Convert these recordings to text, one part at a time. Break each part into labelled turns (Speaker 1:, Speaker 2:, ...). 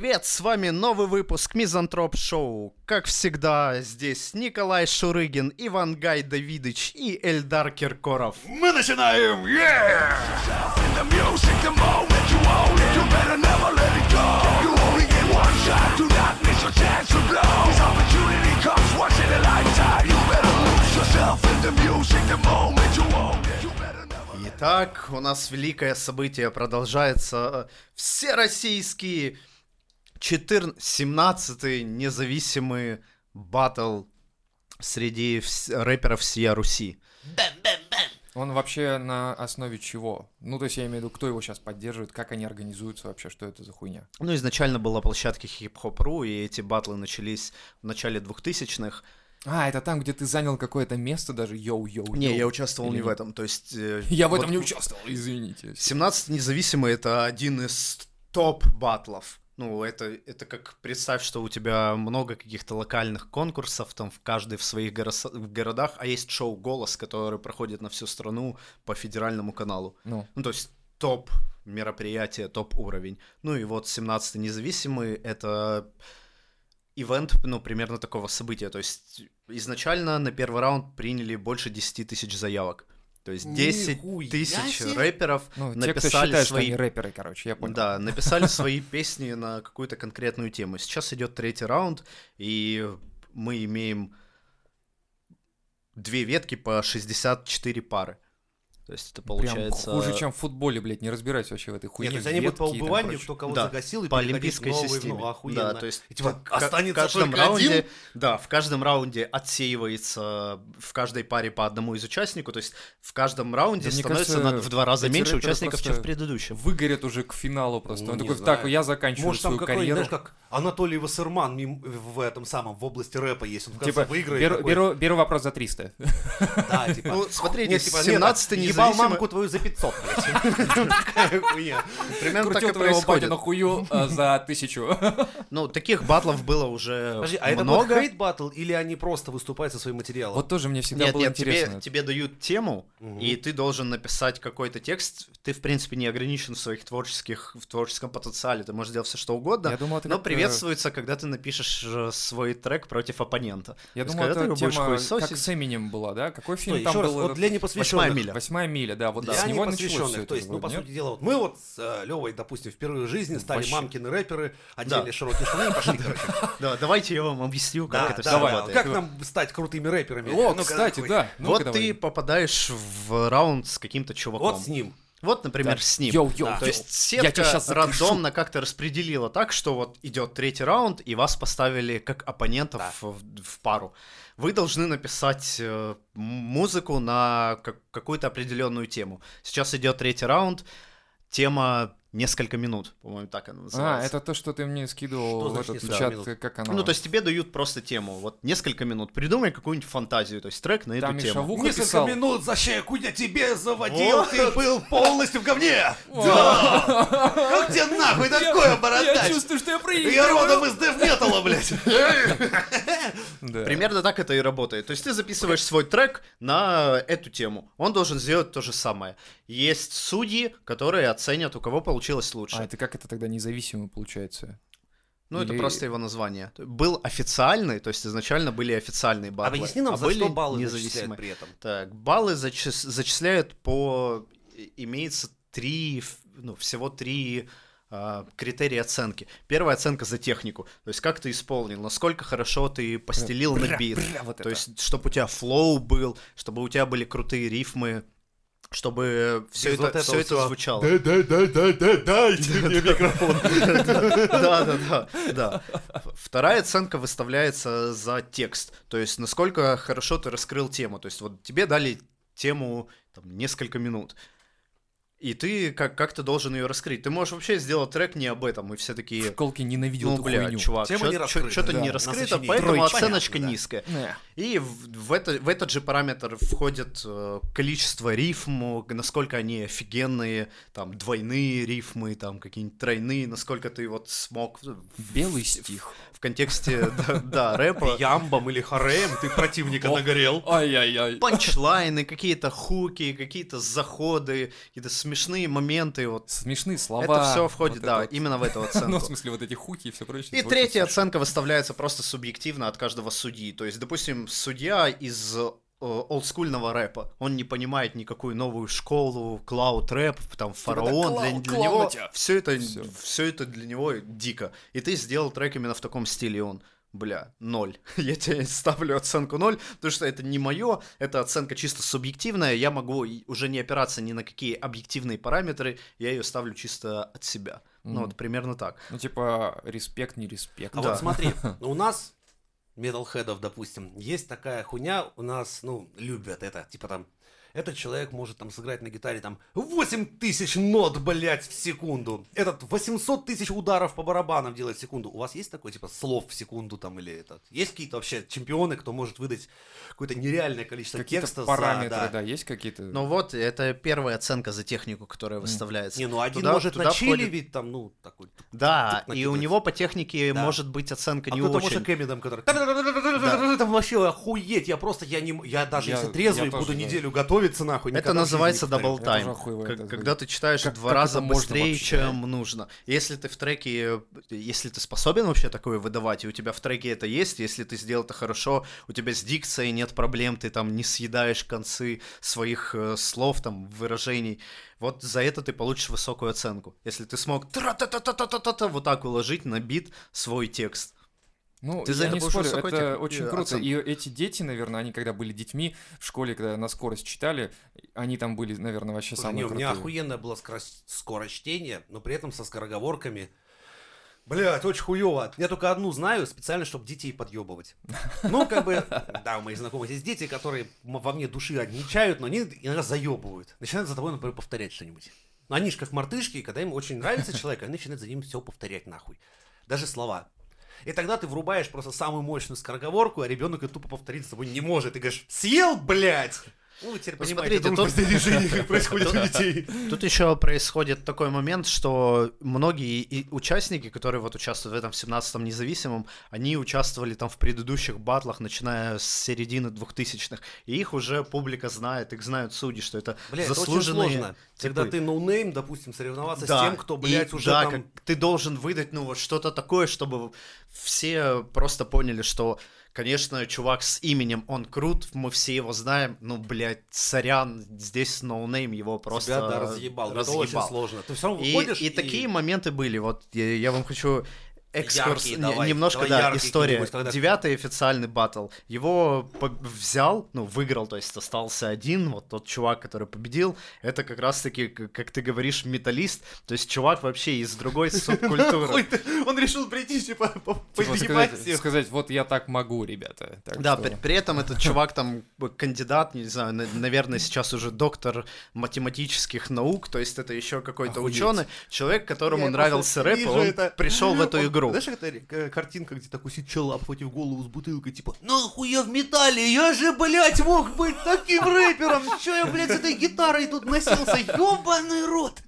Speaker 1: привет! С вами новый выпуск Мизантроп Шоу. Как всегда, здесь Николай Шурыгин, Иван Гай Давидыч и Эльдар Киркоров.
Speaker 2: Мы начинаем! Yeah!
Speaker 1: Итак, у нас великое событие продолжается. Всероссийский 14, 17 независимый батл среди вс- рэперов всея Руси.
Speaker 3: Он вообще на основе чего? Ну, то есть я имею в виду, кто его сейчас поддерживает, как они организуются вообще, что это за хуйня?
Speaker 1: Ну, изначально была площадка хип-хоп.ру, и эти батлы начались в начале 2000-х.
Speaker 3: А, это там, где ты занял какое-то место даже, йоу-йоу.
Speaker 1: Не, я участвовал
Speaker 3: Или
Speaker 1: не в этом, то есть... э,
Speaker 3: Я в
Speaker 1: вот
Speaker 3: этом не участвовал, извините.
Speaker 1: 17 независимый это один из топ батлов. Ну, это, это как представь, что у тебя много каких-то локальных конкурсов, там в каждой в своих горос- в городах, а есть шоу «Голос», который проходит на всю страну по федеральному каналу.
Speaker 3: Ну,
Speaker 1: Ну, то есть топ мероприятие, топ уровень. Ну и вот 17 независимый это ивент, ну, примерно такого события. То есть изначально на первый раунд приняли больше 10 тысяч заявок. То есть 10
Speaker 2: Нихуя
Speaker 1: тысяч
Speaker 2: себе!
Speaker 1: рэперов
Speaker 3: ну те, кто
Speaker 1: написали
Speaker 3: считает, что
Speaker 1: свои...
Speaker 3: они рэперы, короче, я понял.
Speaker 1: Да, написали свои песни на какую-то конкретную тему. Сейчас идет третий раунд, и мы имеем две ветки по 64 пары. То есть это получается...
Speaker 3: Прям хуже, чем в футболе, блядь, не разбираюсь вообще в этой хуйне.
Speaker 2: Нет, то есть они будут по
Speaker 3: там
Speaker 2: убыванию, кто кого
Speaker 1: Да,
Speaker 2: загасил, и
Speaker 1: по олимпийской
Speaker 2: в новый,
Speaker 1: системе.
Speaker 2: Ну, охуенно.
Speaker 1: Да, то есть
Speaker 2: И типа,
Speaker 1: в
Speaker 2: останется
Speaker 1: в каждом раунде,
Speaker 2: один.
Speaker 1: да, в каждом раунде отсеивается в каждой паре по одному из участников, то есть в каждом раунде
Speaker 3: Да
Speaker 1: становится
Speaker 3: кажется,
Speaker 1: на- в два раза меньше участников, чем в предыдущем.
Speaker 3: Выгорят уже к финалу просто.
Speaker 2: Ну,
Speaker 3: Он
Speaker 2: не
Speaker 3: такой,
Speaker 2: знаю.
Speaker 3: так, я заканчиваю
Speaker 2: Может, там
Speaker 3: свою
Speaker 2: какой-нибудь,
Speaker 3: карьеру.
Speaker 2: знаешь, как Анатолий Вассерман в этом самом, в области рэпа есть. Он в конце
Speaker 3: Типа,
Speaker 2: выиграет.
Speaker 3: беру, беру, беру вопрос за 300.
Speaker 2: Да, типа.
Speaker 1: Ну, смотрите,
Speaker 2: Нет, типа,
Speaker 1: 17
Speaker 2: нет, ебал мамку твою за 500, блядь. Хуйня.
Speaker 1: Примерно так и происходит.
Speaker 3: на хую за тысячу.
Speaker 1: Ну, таких батлов было уже
Speaker 2: Подожди, а это
Speaker 1: много.
Speaker 2: хейт батл или они просто выступают со своим материалом?
Speaker 3: Вот тоже мне всегда
Speaker 1: Нет,
Speaker 3: было интересно.
Speaker 1: тебе дают тему, и ты должен написать какой-то текст. Ты, в принципе, не ограничен в своих творческих, в творческом потенциале. Ты можешь делать все, что угодно.
Speaker 3: Я думал, это
Speaker 1: но
Speaker 3: как, э,
Speaker 1: приветствуется, когда ты напишешь э, свой трек против оппонента.
Speaker 3: Я
Speaker 1: ты
Speaker 3: это тема как с Эминем была, да? Какой фильм там
Speaker 2: еще раз,
Speaker 3: был?
Speaker 2: вот для
Speaker 1: Восьмая
Speaker 2: непосвященных.
Speaker 1: миля.
Speaker 3: Восьмая миля, да, вот
Speaker 2: Для
Speaker 3: с него началось
Speaker 2: то есть, ну, по сути дела, вот мы вот с э, Левой, допустим, впервые в жизни стали мамкины рэперы, одели
Speaker 1: Да.
Speaker 2: широкие штаны и пошли, короче.
Speaker 1: Да, давайте я вам объясню, как
Speaker 2: Да,
Speaker 1: это
Speaker 2: да,
Speaker 1: все
Speaker 2: да.
Speaker 1: работает.
Speaker 2: Как нам стать крутыми рэперами?
Speaker 3: О, кстати, да.
Speaker 1: вот ты попадаешь в раунд с каким-то чуваком.
Speaker 2: Вот с ним.
Speaker 1: Вот, например,
Speaker 3: Так,
Speaker 1: с ним.
Speaker 3: Йоу, йоу,
Speaker 1: То
Speaker 3: йоу.
Speaker 1: есть
Speaker 3: Я
Speaker 1: сетка
Speaker 3: щас закрешу.
Speaker 1: рандомно как-то распределила так, что вот идет третий раунд, и вас поставили как оппонентов
Speaker 2: Да.
Speaker 1: в, в пару. Вы должны написать э, музыку на как- какую-то определенную тему. Сейчас идет третий раунд, тема несколько минут, по-моему, так она
Speaker 3: А,
Speaker 1: называется.
Speaker 3: это то, что ты мне скидывал
Speaker 2: Что
Speaker 3: в
Speaker 2: значит
Speaker 3: этот чат,
Speaker 2: минут?
Speaker 3: как оно?
Speaker 1: Ну, то есть тебе дают просто тему, вот несколько минут. Придумай какую-нибудь фантазию, то есть трек на
Speaker 3: Там
Speaker 1: эту тему.
Speaker 3: шавуха
Speaker 2: Несколько
Speaker 3: писал.
Speaker 2: минут за щеку я тебе заводил,
Speaker 1: Вот.
Speaker 2: ты был полностью в говне. Да. Как тебе нахуй такое,
Speaker 3: Я
Speaker 2: бородач?
Speaker 3: чувствую, что я
Speaker 2: Я
Speaker 3: проигрываю.
Speaker 2: родом из дэв-металла, блядь.
Speaker 3: Да.
Speaker 1: Примерно так это и работает. То есть ты записываешь свой трек на эту тему. Он должен сделать то же самое. Есть судьи, которые оценят, у кого получилось лучше.
Speaker 3: А это как это тогда независимый получается?
Speaker 1: ну, это
Speaker 3: или-
Speaker 1: просто его название. Был официальный, то есть изначально были официальные баллы.
Speaker 2: Объясни нам,
Speaker 1: а
Speaker 2: за
Speaker 1: были
Speaker 2: что баллы
Speaker 1: независимые.
Speaker 2: зачисляют при этом.
Speaker 1: Так, баллы зачис- зачисляют по... Имеется три, ну, всего три а, критерии оценки. Первая оценка за технику, то есть как ты исполнил, насколько хорошо ты постелил на
Speaker 3: Бра,
Speaker 1: бит.
Speaker 3: бра, вот
Speaker 1: То
Speaker 3: это.
Speaker 1: есть, чтобы у тебя флоу был, чтобы у тебя были крутые рифмы, чтобы все
Speaker 2: Без
Speaker 1: это,
Speaker 2: вот
Speaker 1: всё это звучало.
Speaker 2: Да, да, да, да, да, дайте мне микрофон.
Speaker 1: Да, да, да, да. Вторая оценка выставляется за текст. То есть, насколько хорошо ты раскрыл тему. То есть, вот тебе дали тему там, несколько минут. И ты как- как-то должен ее раскрыть. Ты можешь вообще сделать трек не об этом, и все
Speaker 3: В
Speaker 1: такие...
Speaker 3: школе ненавидел
Speaker 1: Ну,
Speaker 3: эту
Speaker 1: бля,
Speaker 3: хуйню.
Speaker 1: чувак,
Speaker 2: Тема не раскрыта,
Speaker 1: что-то
Speaker 3: да,
Speaker 1: не раскрыто, поэтому
Speaker 2: Троечка.
Speaker 1: оценочка
Speaker 2: Понятно, да.
Speaker 1: низкая.
Speaker 3: Не.
Speaker 1: И в, в это, в этот же параметр входит э, количество рифм, насколько они офигенные, там двойные рифмы, там какие-нибудь тройные, насколько ты вот смог в,
Speaker 3: Белый стих.
Speaker 1: в контексте да, рэпа.
Speaker 2: Ямбом или хареем ты противника нагорел.
Speaker 3: Ай-яй-яй.
Speaker 1: Панчлайны, какие-то хуки, какие-то заходы, какие-то смешные моменты, вот
Speaker 3: Смешные слова.
Speaker 1: это все входит, да, именно в эту оценку.
Speaker 3: Ну, в смысле, вот эти хуки и все прочее.
Speaker 1: И третья оценка выставляется просто субъективно от каждого судьи. То есть, допустим, судья из олдскульного рэпа, он не понимает никакую новую школу, клауд рэп, там фараон, для,
Speaker 3: клау-
Speaker 1: для
Speaker 3: клау
Speaker 1: него все это, все это для него дико. И ты сделал трек именно в таком стиле, и он Бля, ноль. Я тебе ставлю оценку ноль, потому что это не мое, это оценка чисто субъективная, я могу уже не опираться ни на какие объективные параметры, я ее ставлю чисто от себя. Ну
Speaker 3: Мгм.
Speaker 1: вот примерно так.
Speaker 3: Ну, типа, респект, не респект.
Speaker 2: А
Speaker 1: Да.
Speaker 2: вот смотри, у нас, металлхедов, допустим, есть такая хуйня, у нас, ну, любят это, типа там, этот человек может там сыграть на гитаре там 8 тысяч нот, блядь, в секунду. Этот 800 тысяч ударов по барабанам делает в секунду. У вас есть такой, типа, слов в секунду там или этот? Есть какие-то вообще чемпионы, кто может выдать какое-то нереальное количество
Speaker 3: Какие-то
Speaker 2: текста за-
Speaker 3: параметры,
Speaker 2: да.
Speaker 3: да, есть какие-то?
Speaker 1: Ну вот, это первая оценка за технику, которая выставляется.
Speaker 2: Не, ну один
Speaker 1: Туда-
Speaker 2: может
Speaker 1: туда
Speaker 2: на чили
Speaker 1: входит-
Speaker 2: ведь там, ну, такой.
Speaker 1: Да, и у него по технике
Speaker 2: Да.
Speaker 1: может быть оценка
Speaker 2: А
Speaker 1: не
Speaker 2: кто-то
Speaker 1: очень.
Speaker 2: может Эмидом, который... Там вообще охуеть, я просто, я не... Я даже
Speaker 3: Я-
Speaker 2: если трезвый буду
Speaker 3: да.
Speaker 2: неделю готовиться, нахуй,
Speaker 1: Это называется дабл тайм. Когда ты читаешь
Speaker 3: Как-
Speaker 1: два
Speaker 3: как
Speaker 1: раза быстрее, чем нужно. Если ты в треке, если ты способен вообще такое выдавать, и у тебя в треке это есть, если ты сделал это хорошо, у тебя с дикцией нет проблем, ты там не съедаешь концы своих э, слов, там, выражений, вот за это ты получишь высокую оценку. Если ты смог вот так уложить на бит свой текст.
Speaker 3: Ну,
Speaker 1: Ты за
Speaker 3: я не спорю, это
Speaker 1: тех-
Speaker 3: очень
Speaker 1: э,
Speaker 3: круто.
Speaker 1: оценку.
Speaker 3: И эти дети, наверное, они когда были детьми в школе, когда на скорость читали, они там были, наверное, вообще
Speaker 2: Слушай,
Speaker 3: самые
Speaker 2: не, у меня
Speaker 3: крутые.
Speaker 2: охуенная была скорость, скорость чтения, но при этом со скороговорками. Блять, очень хуево. Я только одну знаю, специально, чтобы детей подъебывать. Ну, как бы, да, у моих знакомых есть дети, которые во мне души отмечают, но они иногда заебывают. Начинают за тобой, например, повторять что-нибудь. Но они же как мартышки, когда им очень нравится человек, они начинают за ним все повторять нахуй. Даже слова. И тогда ты врубаешь просто самую мощную скороговорку, а ребенок ее тупо повторить с тобой не может. Ты говоришь, съел, блядь! Ну, вы теперь
Speaker 1: Ну,
Speaker 2: понимаете,
Speaker 1: смотрите,
Speaker 2: это
Speaker 1: тут-
Speaker 2: как происходит у детей.
Speaker 1: Тут еще происходит такой момент, что многие и участники, которые вот участвуют в этом 17-м независимом, они участвовали там в предыдущих батлах, начиная с середины 2000-х, и их уже публика знает, их знают судьи, что это
Speaker 2: Бля, это
Speaker 1: заслуженные...
Speaker 2: сложно. Когда
Speaker 1: типы.
Speaker 2: ты noname, допустим, соревноваться
Speaker 1: Да,
Speaker 2: с тем, кто, блядь,
Speaker 1: и
Speaker 2: уже
Speaker 1: да,
Speaker 2: там...
Speaker 1: как ты должен выдать, ну, вот что-то такое, чтобы все просто поняли, что, конечно, чувак с именем, он крут, мы все его знаем, ну, блядь, сорян, здесь noname его просто
Speaker 2: Тебя, да, разъебал. Это очень
Speaker 1: разъебал.
Speaker 2: сложно. Ты все равно
Speaker 1: И,
Speaker 2: выходишь
Speaker 1: и такие моменты были. Вот я, я вам хочу экскурс,
Speaker 2: Яркие давай,
Speaker 1: немножко,
Speaker 2: давай
Speaker 1: да, история.
Speaker 2: когда-
Speaker 1: Девятый официальный батл. Его по- взял, ну, выиграл, то есть остался один, вот тот чувак, который победил. Это как раз-таки, как ты говоришь, металлист, то есть чувак вообще из другой субкультуры.
Speaker 2: Он решил прийти, типа, по-
Speaker 3: Типа сказать, вот я так могу, ребята.
Speaker 1: Да, при, этом этот чувак там кандидат, не знаю, на- наверное, сейчас уже доктор математических наук, то есть это еще какой-то ученый, человек, которому нравился рэп, он пришел в эту
Speaker 2: Он-
Speaker 1: игру.
Speaker 2: Знаешь, это картинка, где такой сидит чел, обхватив голову с бутылкой, типа, нахуй я в металле, я же, блядь, мог быть таким рэпером, чё я, блядь, с этой гитарой тут носился, ёбаный рот.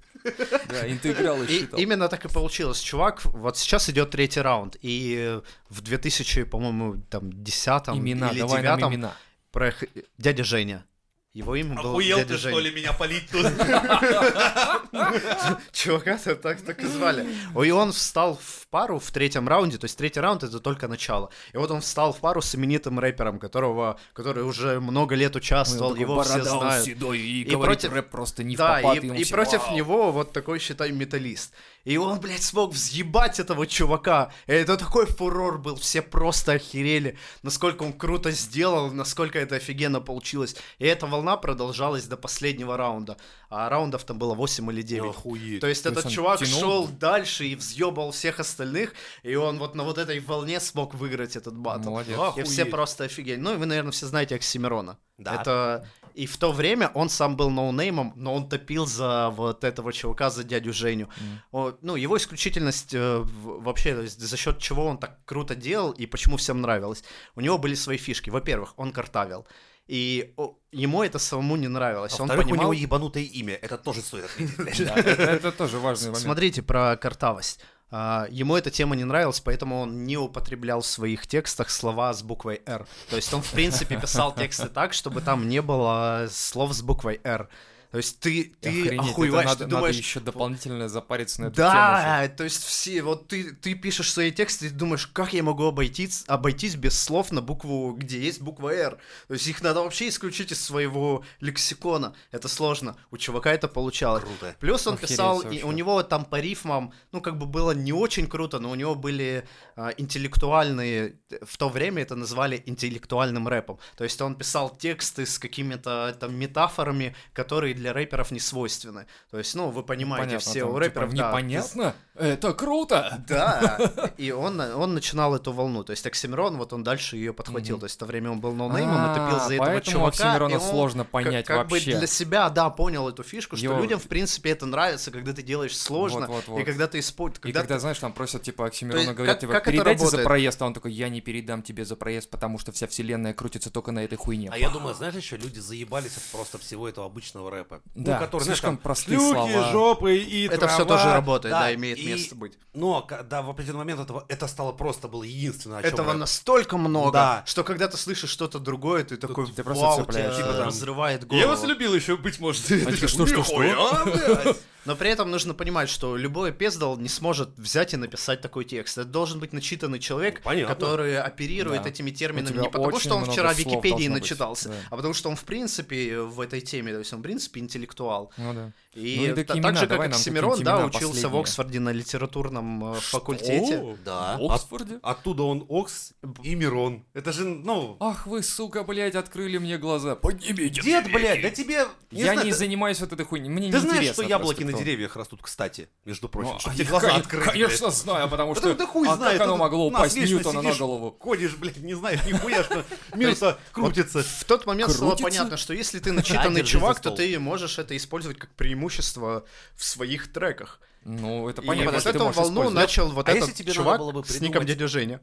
Speaker 3: Да, интеграл и
Speaker 1: именно так и получилось. Чувак, вот сейчас идет третий раунд, и в 2000, по-моему, там, десятом
Speaker 3: Имена,
Speaker 1: или
Speaker 3: давай нам
Speaker 1: девятом
Speaker 3: имена.
Speaker 1: проех- дядя Женя. Его имя было
Speaker 2: Охуел
Speaker 1: дядя
Speaker 2: ты,
Speaker 1: Женя.
Speaker 2: что ли, меня полить тут?
Speaker 1: Чувака так, так и звали. И он встал в пару в третьем раунде, то есть третий раунд это только начало. И вот он встал в пару с именитым рэпером, которого, который уже много лет участвовал, его все знают.
Speaker 3: седой, и,
Speaker 1: И
Speaker 3: говорит
Speaker 1: против-
Speaker 3: рэп просто не в
Speaker 1: Да,
Speaker 3: попад,
Speaker 1: и, и против
Speaker 3: «Вау».
Speaker 1: него вот такой, считай, металлист. И он, блядь, смог взъебать этого чувака. И это такой фурор был, все просто охерели, насколько он круто сделал, насколько это офигенно получилось. И эта волна продолжалась до последнего раунда. А раундов там было 8 или 9.
Speaker 2: Охуеть.
Speaker 1: То есть
Speaker 3: То есть
Speaker 1: этот
Speaker 3: он
Speaker 1: чувак
Speaker 3: тянул?
Speaker 1: шел дальше и взъебал всех остальных, и он вот на вот этой волне смог выиграть этот батл.
Speaker 3: Молодец.
Speaker 1: И все
Speaker 2: Охуеть.
Speaker 1: просто офигели. Ну, и вы, наверное, все знаете Оксимирона.
Speaker 2: Да.
Speaker 1: Это... И в то время он сам был ноунеймом, но он топил за вот этого чувака, за дядю Женю. О, ну, его исключительность э, вообще, то есть за счет чего он так круто делал и почему всем нравилось. У него были свои фишки. Во-первых, он картавил. И ему это самому не нравилось.
Speaker 2: А
Speaker 1: он
Speaker 2: во-вторых, у
Speaker 1: понимал...
Speaker 2: него ебанутое имя, это тоже стоит отметить.
Speaker 3: Это тоже важный момент.
Speaker 1: Смотрите про картавость. А, Ему эта тема не нравилась, поэтому он не употреблял в своих текстах слова с буквой «Р». То есть он, в принципе, писал тексты так, чтобы там не было слов с буквой «Р». То есть ты, ты
Speaker 3: Охренеть,
Speaker 1: охуеваешь,
Speaker 3: надо,
Speaker 1: ты думаешь...
Speaker 3: надо еще дополнительно запариться на эту тему. ещё.
Speaker 1: Да, то есть все, вот ты, ты пишешь свои тексты и думаешь, как я могу обойтись, обойтись без слов на букву, где есть буква «Р». То есть их надо вообще исключить из своего лексикона. Это сложно. У чувака это получалось.
Speaker 2: Круто.
Speaker 1: Плюс он
Speaker 3: Охереть
Speaker 1: писал, и
Speaker 3: вообще.
Speaker 1: у него там по рифмам, ну, как бы было не очень круто, но у него были а, интеллектуальные, в то время это называли интеллектуальным рэпом. То есть он писал тексты с какими-то там метафорами, которые для рэперов не свойственны. То есть, ну, вы понимаете,
Speaker 3: Понятно,
Speaker 1: все
Speaker 3: там,
Speaker 1: у
Speaker 3: типа,
Speaker 1: рэперов, да,
Speaker 3: непонятно? Это круто!
Speaker 1: да, и он, он начинал эту волну. То есть Оксимирон, вот он дальше ее подхватил.
Speaker 3: Мгм.
Speaker 1: То есть в то время он был ноунеймом, и топил
Speaker 3: А,
Speaker 1: за этого чувака.
Speaker 3: Оксимирона
Speaker 1: и он
Speaker 3: сложно
Speaker 1: как-
Speaker 3: понять
Speaker 1: как, бы
Speaker 3: вообще.
Speaker 1: для себя, да, понял эту фишку, что
Speaker 3: Его-
Speaker 1: людям, в принципе, это нравится, когда ты делаешь сложно,
Speaker 3: Вот, вот,
Speaker 1: и
Speaker 3: вот.
Speaker 1: когда ты используешь...
Speaker 3: И когда, знаешь, там просят, типа, Оксимирона, говорят,
Speaker 1: как-
Speaker 3: типа,
Speaker 1: как
Speaker 3: передайте за проезд, а он такой, я не передам тебе за проезд, потому что вся вселенная крутится только на этой хуйне.
Speaker 2: А я думаю, знаешь, еще люди заебались от просто всего этого обычного рэпа.
Speaker 3: Да,
Speaker 2: ну, который, знаешь,
Speaker 3: слишком
Speaker 2: там,
Speaker 3: простые
Speaker 2: шлюхи,
Speaker 3: слова.
Speaker 2: жопы и
Speaker 1: Это все
Speaker 2: трава.
Speaker 1: тоже работает, да, имеет
Speaker 2: и-
Speaker 1: место быть.
Speaker 2: Но когда в определенный момент этого, это стало просто было единственное, о чем
Speaker 1: Этого
Speaker 2: рэп.
Speaker 1: настолько много,
Speaker 2: Да.
Speaker 1: что когда ты слышишь что-то другое, ты такой,
Speaker 3: ты просто
Speaker 1: вау, тебя
Speaker 2: да.
Speaker 1: разрывает голову.
Speaker 2: любил еще, быть может.
Speaker 3: А типа, что, что, что?
Speaker 1: Но при этом нужно понимать, что любой пездал не сможет взять и написать такой текст. Это должен быть начитанный человек,
Speaker 2: Ну, понятно.
Speaker 1: который оперирует
Speaker 3: Да.
Speaker 1: этими терминами не потому, что он вчера в Википедии
Speaker 3: быть,
Speaker 1: начитался,
Speaker 3: да.
Speaker 1: а потому что он в принципе в этой теме, то есть он в принципе интеллектуал.
Speaker 3: Ну да.
Speaker 1: И,
Speaker 3: Ну и
Speaker 1: так
Speaker 3: имена,
Speaker 1: же, как Оксимирон, да, учился в
Speaker 3: последние.
Speaker 1: Оксфорде на литературном э, факультете.
Speaker 2: Да.
Speaker 3: В Оксфорде?
Speaker 2: От- Оттуда он Окс и Мирон. Это же, ну...
Speaker 3: Ах вы, сука, блядь, открыли мне глаза. Поднимите.
Speaker 2: Дед, блядь, да тебе...
Speaker 3: Я
Speaker 2: знаю,
Speaker 3: не
Speaker 2: ты-
Speaker 3: занимаюсь вот этой хуйней. Мне
Speaker 2: Ты
Speaker 3: не
Speaker 2: знаешь, что яблоки на деревьях растут, кстати, между прочим,
Speaker 3: Ну,
Speaker 2: чтобы
Speaker 3: а
Speaker 2: тебе глаза
Speaker 3: кон-
Speaker 2: открыть.
Speaker 3: Конечно,
Speaker 2: блядь.
Speaker 3: знаю, потому что...
Speaker 2: ты хуй
Speaker 3: а
Speaker 2: знает.
Speaker 3: как оно
Speaker 2: тут
Speaker 3: могло упасть
Speaker 2: вечно
Speaker 3: Ньютона на
Speaker 2: сидишь,
Speaker 3: голову?
Speaker 2: Ходишь, блядь, не знаешь нихуя, что мир-то крутится.
Speaker 1: В тот момент стало понятно, что если ты начитанный чувак, то ты можешь это использовать как преимущество в своих треках.
Speaker 3: Ну, это
Speaker 1: И
Speaker 3: понятно,
Speaker 1: вот
Speaker 3: что ты
Speaker 1: эту волну начал вот
Speaker 2: А
Speaker 1: этот
Speaker 2: если тебе надо
Speaker 1: чувак
Speaker 2: было бы
Speaker 1: с ником
Speaker 2: придумать-
Speaker 1: дядя Женя.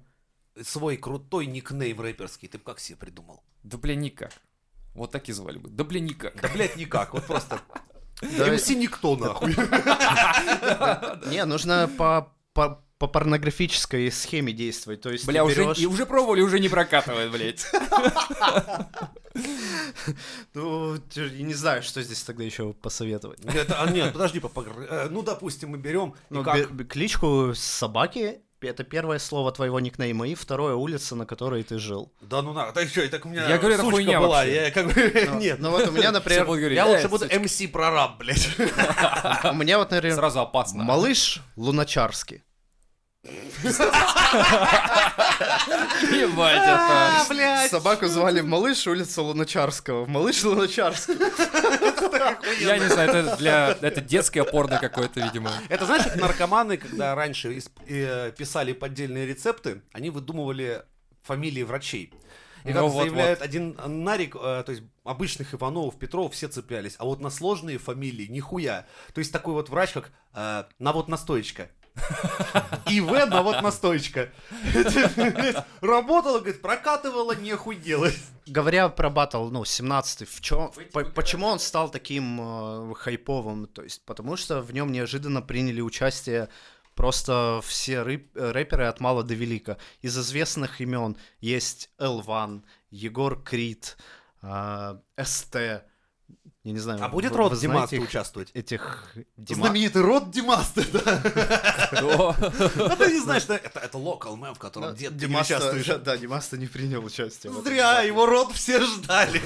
Speaker 2: Свой крутой никнейм рэперский, ты бы как себе придумал?
Speaker 3: Да, бля, никак. Вот так и звали бы. Да, бля, никак.
Speaker 2: Да, блядь, никак, вот просто... МС никто, нахуй.
Speaker 1: Не, нужно по, по, по порнографической схеме действовать. То есть
Speaker 3: Бля, уже,
Speaker 1: берешь-
Speaker 3: и уже пробовали, уже не прокатывает, блядь.
Speaker 1: Ну, я не знаю, что здесь тогда еще посоветовать.
Speaker 2: А, нет, подожди, э, ну, допустим, мы берем,
Speaker 1: Ну, кличку собаки это первое слово твоего никнейма, и второе улица, на которой ты жил.
Speaker 2: Да ну на, да что, так у меня
Speaker 3: Я говорю,
Speaker 2: сучка
Speaker 3: хуйня
Speaker 2: была,
Speaker 3: вообще.
Speaker 2: я как бы,
Speaker 1: Ну,
Speaker 2: нет.
Speaker 1: Ну вот у меня, например,
Speaker 3: говорить,
Speaker 2: Я
Speaker 3: «Э,
Speaker 2: лучше буду
Speaker 3: сучка».
Speaker 2: МС прораб, блядь.
Speaker 1: у меня вот, например,
Speaker 3: Сразу опасно.
Speaker 1: малыш Луначарский.
Speaker 3: Ебать это.
Speaker 2: блядь.
Speaker 1: Собаку звали Малыш, улица Луначарского. Малыш Луначарский.
Speaker 3: Я не знаю, это для... Это детское порно какое-то, видимо.
Speaker 2: Это знаешь, как наркоманы, когда раньше исп- э, писали поддельные рецепты, они выдумывали фамилии врачей. И
Speaker 3: Ну
Speaker 2: как
Speaker 3: вот,
Speaker 2: заявляет один нарик, э, то есть обычных Ивановов, Петров все цеплялись, а вот на сложные фамилии нихуя. То есть такой вот врач, как э, навод настоечка. ИВ навод настоечка. Работала, говорит, прокатывала, нехуй делать.
Speaker 1: Говоря про батл, ну, 17-й, в чем, почему он стал таким э, хайповым? То есть, потому что в нем неожиданно приняли участие просто все рэп- э, рэперы от мала до велика. Из известных имен есть L1, Егор Крид, э, СТ. Я не знаю.
Speaker 2: А будет
Speaker 1: вы-
Speaker 2: род
Speaker 1: вы знаете
Speaker 2: Димаста
Speaker 1: их-
Speaker 2: участвовать?
Speaker 1: Этих Дима-
Speaker 2: Знаменитый род Димаста, да. А ты не знаешь, что это, это local мем, в котором
Speaker 1: Ну,
Speaker 2: дед
Speaker 1: Димаста-. Да, Димаста не принял участие.
Speaker 2: Зря, его род все ждали.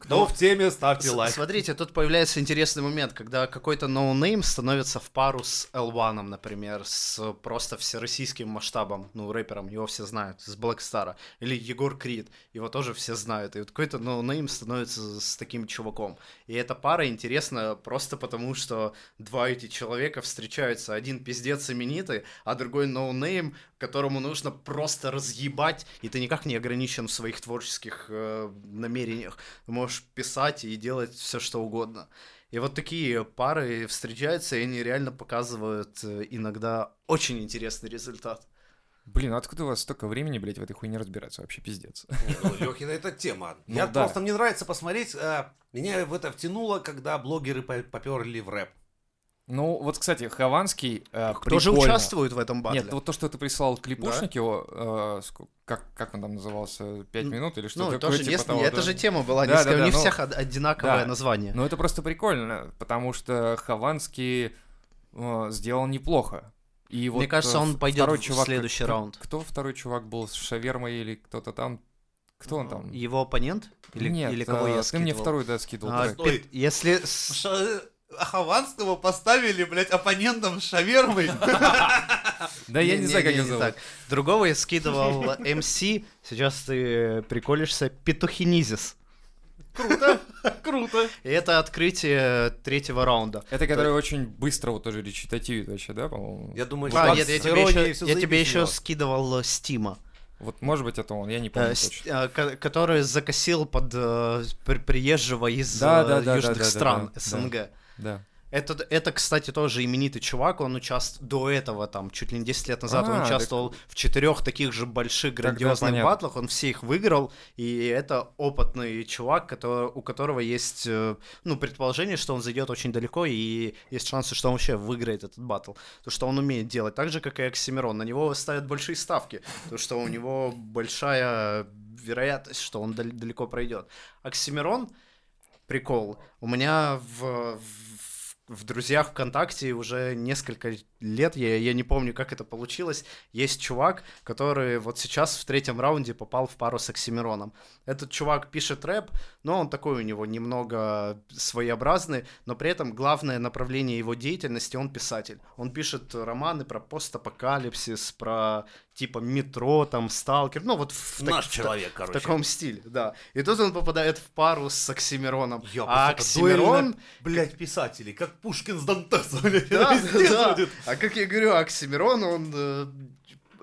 Speaker 2: Кто в теме, ставьте лайк.
Speaker 1: Смотрите, тут появляется интересный момент, когда какой-то noname становится в пару с L1, например, с просто всероссийским масштабом, ну, рэпером, его все знают, с Blackstar, или Егор Крид, его тоже все знают, и вот какой-то noname становится с таким чуваком. И эта пара интересна просто потому, что два эти человека встречаются, один пиздец именитый, а другой noname, которому нужно просто разъебать, и ты никак не ограничен в своих творческих э, намерениях. Ты можешь писать и делать все, что угодно. И вот такие пары встречаются, и они реально показывают э, иногда очень интересный результат.
Speaker 3: Блин, откуда у вас столько времени, блядь, в этой хуйне разбираться? Вообще пиздец.
Speaker 2: Не, ну, Лёхина, это тема.
Speaker 3: Ну
Speaker 2: Я
Speaker 3: да.
Speaker 2: просто, мне нравится посмотреть, а, меня в это втянуло, когда блогеры по- поперли в рэп.
Speaker 3: Ну, вот, кстати, Хованский э,
Speaker 1: Кто же
Speaker 3: прикольно.
Speaker 1: участвует в этом батле?
Speaker 3: Нет, вот то, что ты прислал клипушник его, э, ску- как, как он там назывался, 5
Speaker 1: Ну,
Speaker 3: минут или что
Speaker 1: ну,
Speaker 3: такое,
Speaker 1: тоже
Speaker 3: типа
Speaker 1: нес-
Speaker 3: того,
Speaker 1: это
Speaker 3: да.
Speaker 1: же тема была,
Speaker 3: Да,
Speaker 1: несколько-
Speaker 3: да, да,
Speaker 1: у них
Speaker 3: ну,
Speaker 1: всех од- одинаковое
Speaker 3: да.
Speaker 1: название.
Speaker 3: Ну, это просто прикольно, потому что Хованский э, сделал неплохо. И вот,
Speaker 1: Мне кажется,
Speaker 3: э,
Speaker 1: он пойдет
Speaker 3: второй
Speaker 1: в
Speaker 3: чувак,
Speaker 1: следующий
Speaker 3: кто-
Speaker 1: раунд.
Speaker 3: Кто второй чувак был с шавермой или кто-то там? Кто он там?
Speaker 1: Его оппонент? Или,
Speaker 3: Нет,
Speaker 1: или кого
Speaker 3: э,
Speaker 1: я
Speaker 3: ты мне второй, да, скидывал.
Speaker 1: А, пи- Если... с-
Speaker 2: А Хованского поставили, блядь, оппонентом с шавермой.
Speaker 3: Да я не, знаю, как его зовут.
Speaker 1: Другого я скидывал МС. Сейчас ты приколишься. Петухинизис.
Speaker 2: Круто, круто.
Speaker 1: И это открытие третьего раунда.
Speaker 3: Это который очень быстро вот тоже речитативит вообще, да, по-моему?
Speaker 2: Я думаю,
Speaker 1: А,
Speaker 2: чувак
Speaker 1: нет, я тебе еще, скидывал э, Стима,
Speaker 3: Вот, может быть, это он, я не
Speaker 1: э,
Speaker 3: помню точно.
Speaker 1: э, ко- который закосил под при- приезжего из южных стран СНГ.
Speaker 3: Да.
Speaker 1: Это, это, кстати, тоже именитый чувак, он участвовал до этого, там, чуть ли не 10 лет назад, он
Speaker 3: А,
Speaker 1: участвовал в четырех таких же больших
Speaker 3: Тогда
Speaker 1: грандиозных
Speaker 3: понятно.
Speaker 1: батлах, он все их выиграл, и это опытный чувак, который, у которого есть, э, ну, предположение, что он зайдет очень далеко, и есть шансы, что он вообще выиграет этот батл, потому что он умеет делать, так же, как и Оксимирон, на него ставят большие ставки, потому что у него большая вероятность, что он дал- далеко пройдет. Оксимирон, прикол. У меня в, в, в друзьях ВКонтакте уже несколько лет, я, я не помню, как это получилось, есть чувак, который вот сейчас в третьем раунде попал в пару с Оксимироном. Этот чувак пишет рэп, но он такой у него немного своеобразный, но при этом главное направление его деятельности, он писатель. Он пишет романы про постапокалипсис, про типа метро, там, сталкер, ну вот в, так-
Speaker 2: Наш
Speaker 1: в-
Speaker 2: человек,
Speaker 1: в
Speaker 2: короче.
Speaker 1: таком стиле, да. И тут он попадает в пару с Оксимироном.
Speaker 2: Я
Speaker 1: а Оксимирон...
Speaker 2: на, блядь, писателей, как Пушкин с Дантесом.
Speaker 1: Да, да, да. А как я говорю, Оксимирон, он э,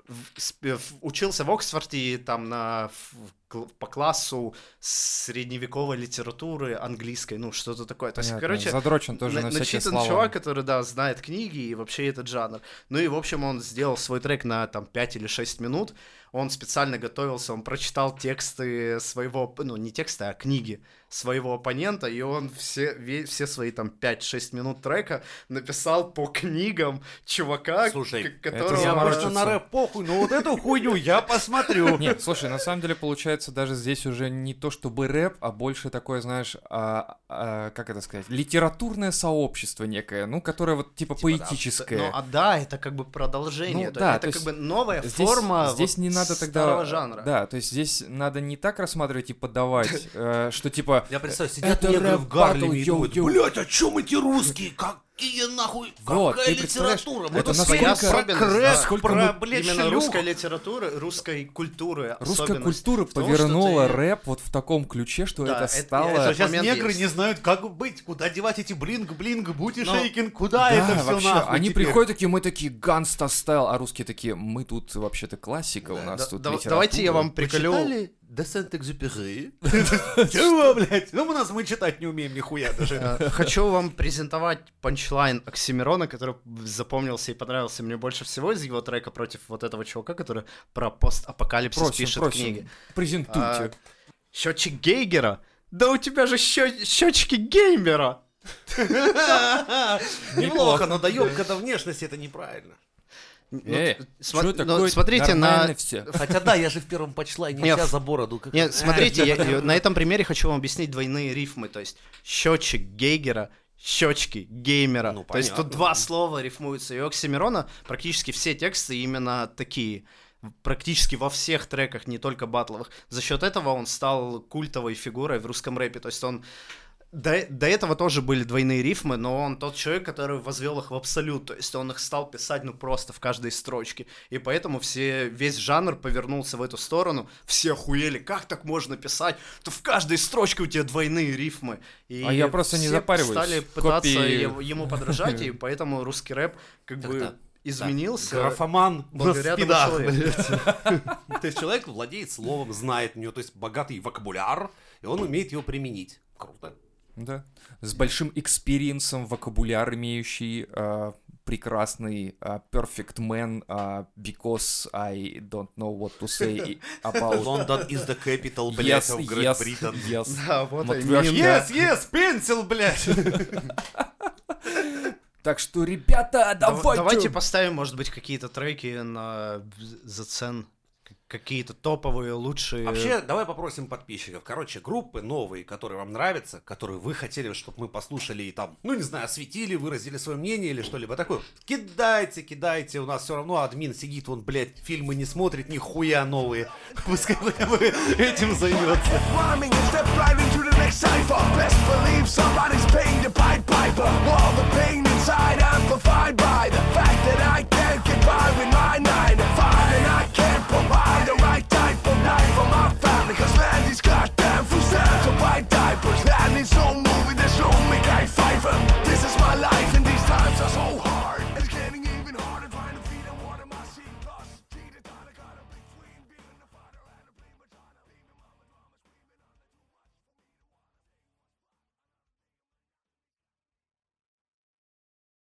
Speaker 1: в- в- учился в Оксфорде там на, в- по классу средневековой литературы английской, ну, что-то такое. То есть,
Speaker 3: Понятно.
Speaker 1: короче,
Speaker 3: Задрочен тоже
Speaker 1: на-
Speaker 3: на, всякие
Speaker 1: начитан
Speaker 3: слова.
Speaker 1: чувак, который, да, знает книги и вообще этот жанр. Ну и, в общем, он сделал свой трек на там 5 или 6 минут. Он специально готовился, он прочитал тексты своего, ну, не тексты, а книги своего оппонента, и он все, все свои там 5-6 минут трека написал по книгам чувака,
Speaker 2: Слушай,
Speaker 1: к-
Speaker 3: это
Speaker 1: которого...
Speaker 2: Я просто на рэп похуй, но вот эту хуйню я посмотрю.
Speaker 3: Нет, слушай, на самом деле получается даже здесь уже не то чтобы рэп, а больше такое, знаешь, а, а, как это сказать, литературное сообщество некое, ну, которое вот типа, поэтическое.
Speaker 1: Ну, а да, это как бы продолжение.
Speaker 3: Ну,
Speaker 1: то-
Speaker 3: да,
Speaker 1: это
Speaker 3: то
Speaker 1: как бы новая
Speaker 3: Здесь,
Speaker 1: форма
Speaker 3: здесь
Speaker 1: вот
Speaker 3: не надо тогда...
Speaker 1: старого жанра.
Speaker 3: Да, то есть здесь надо не так рассматривать и подавать, э, что типа...
Speaker 2: Я представляю, сидят
Speaker 3: Это
Speaker 2: негры в Гарлеме и думают, блядь, о чем эти русские? Какие нахуй?
Speaker 3: Вот,
Speaker 2: Какая
Speaker 3: ты
Speaker 2: литература? Мы
Speaker 3: это
Speaker 2: тут
Speaker 3: насколько-
Speaker 2: про
Speaker 1: особенность,
Speaker 2: крэп,
Speaker 1: да.
Speaker 3: Сколько
Speaker 2: про,
Speaker 3: мы-
Speaker 2: блядь,
Speaker 1: Именно
Speaker 2: шлюх.
Speaker 1: русской литературы, русской культуры.
Speaker 3: Русская культура повернула
Speaker 1: ты-
Speaker 3: рэп вот в таком ключе, что
Speaker 1: Да,
Speaker 3: это
Speaker 1: это-
Speaker 3: стало...
Speaker 1: это
Speaker 2: Сейчас
Speaker 1: момент
Speaker 2: негры
Speaker 1: есть.
Speaker 2: не знают, как быть, куда девать эти блинг-блинг, бути
Speaker 1: Но-
Speaker 2: шейкин, куда
Speaker 3: Да,
Speaker 2: это все
Speaker 3: вообще,
Speaker 2: нахуй
Speaker 3: они
Speaker 2: теперь?
Speaker 3: приходят такие, мы такие ганста стайл, а русские такие, мы тут вообще-то классика, у
Speaker 1: Да,
Speaker 3: нас
Speaker 1: да,
Speaker 3: тут
Speaker 1: да-
Speaker 3: литература.
Speaker 1: Давайте я вам приколю...
Speaker 2: Почитали де Сент-Экзюпери? Чего, блядь? Ну, у нас мы читать не умеем нихуя даже.
Speaker 1: Э, Хочу вам презентовать панчлайн Оксимирона, который запомнился и понравился мне больше всего из его трека против вот этого чувака, который про постапокалипсис пишет книги.
Speaker 3: презентуйте.
Speaker 1: А, Счетчик Гейгера? Да у тебя же счетчики геймера!
Speaker 2: Неплохо, но доебка-то внешности это неправильно.
Speaker 1: Ну, смотрите на...
Speaker 3: Все.
Speaker 2: Хотя да, я же в первом почлайне
Speaker 1: Нет,
Speaker 2: вся за бороду. как-
Speaker 1: Нет, смотрите, я- на этом примере хочу вам объяснить двойные рифмы. То есть счетчик Гейгера, щечки геймера.
Speaker 2: Ну,
Speaker 1: То есть тут два слова рифмуются. И у Оксимирона практически все тексты именно такие. Практически во всех треках, не только батловых. За счет этого он стал культовой фигурой в русском рэпе. То есть он до, до этого тоже были двойные рифмы, но он тот человек, который возвел их в абсолют. То есть он их стал писать, ну, просто в каждой строчке. И поэтому все, весь жанр повернулся в эту сторону. Все охуели, как так можно писать? То в каждой строчке у тебя двойные рифмы. И
Speaker 3: А я просто не
Speaker 1: все
Speaker 3: запариваюсь.
Speaker 1: стали пытаться
Speaker 3: Копии.
Speaker 1: ему подражать, и поэтому русский рэп как бы изменился.
Speaker 2: Графоман на
Speaker 1: благодаря
Speaker 2: спидах, блядь. То есть человек владеет словом, знает у него, то есть богатый вокабуляр, и он умеет его применить. Круто.
Speaker 3: Да. С большим experience ом, вокабуляр имеющий, а, прекрасный а, perfect man, а, because I don't know what to say about...
Speaker 2: London is the capital, блядь,
Speaker 3: Yes,
Speaker 2: of Great
Speaker 3: yes,
Speaker 2: Britain.
Speaker 3: yes.
Speaker 1: Да, вот.
Speaker 2: Yes, yes, pencil, блядь.
Speaker 3: Так что, ребята,
Speaker 1: Дав-
Speaker 3: давайте...
Speaker 1: Давайте поставим, может быть, какие-то треки на зацен, какие-то топовые, лучшие.
Speaker 2: Вообще, давай попросим подписчиков. Короче, группы новые, которые вам нравятся, которые вы хотели, чтобы мы послушали и там, ну не знаю, осветили, выразили свое мнение или что-либо такое. Кидайте, кидайте. У нас все равно админ сидит, он, блядь, фильмы не смотрит, нихуя новые. Пускай вы этим займется.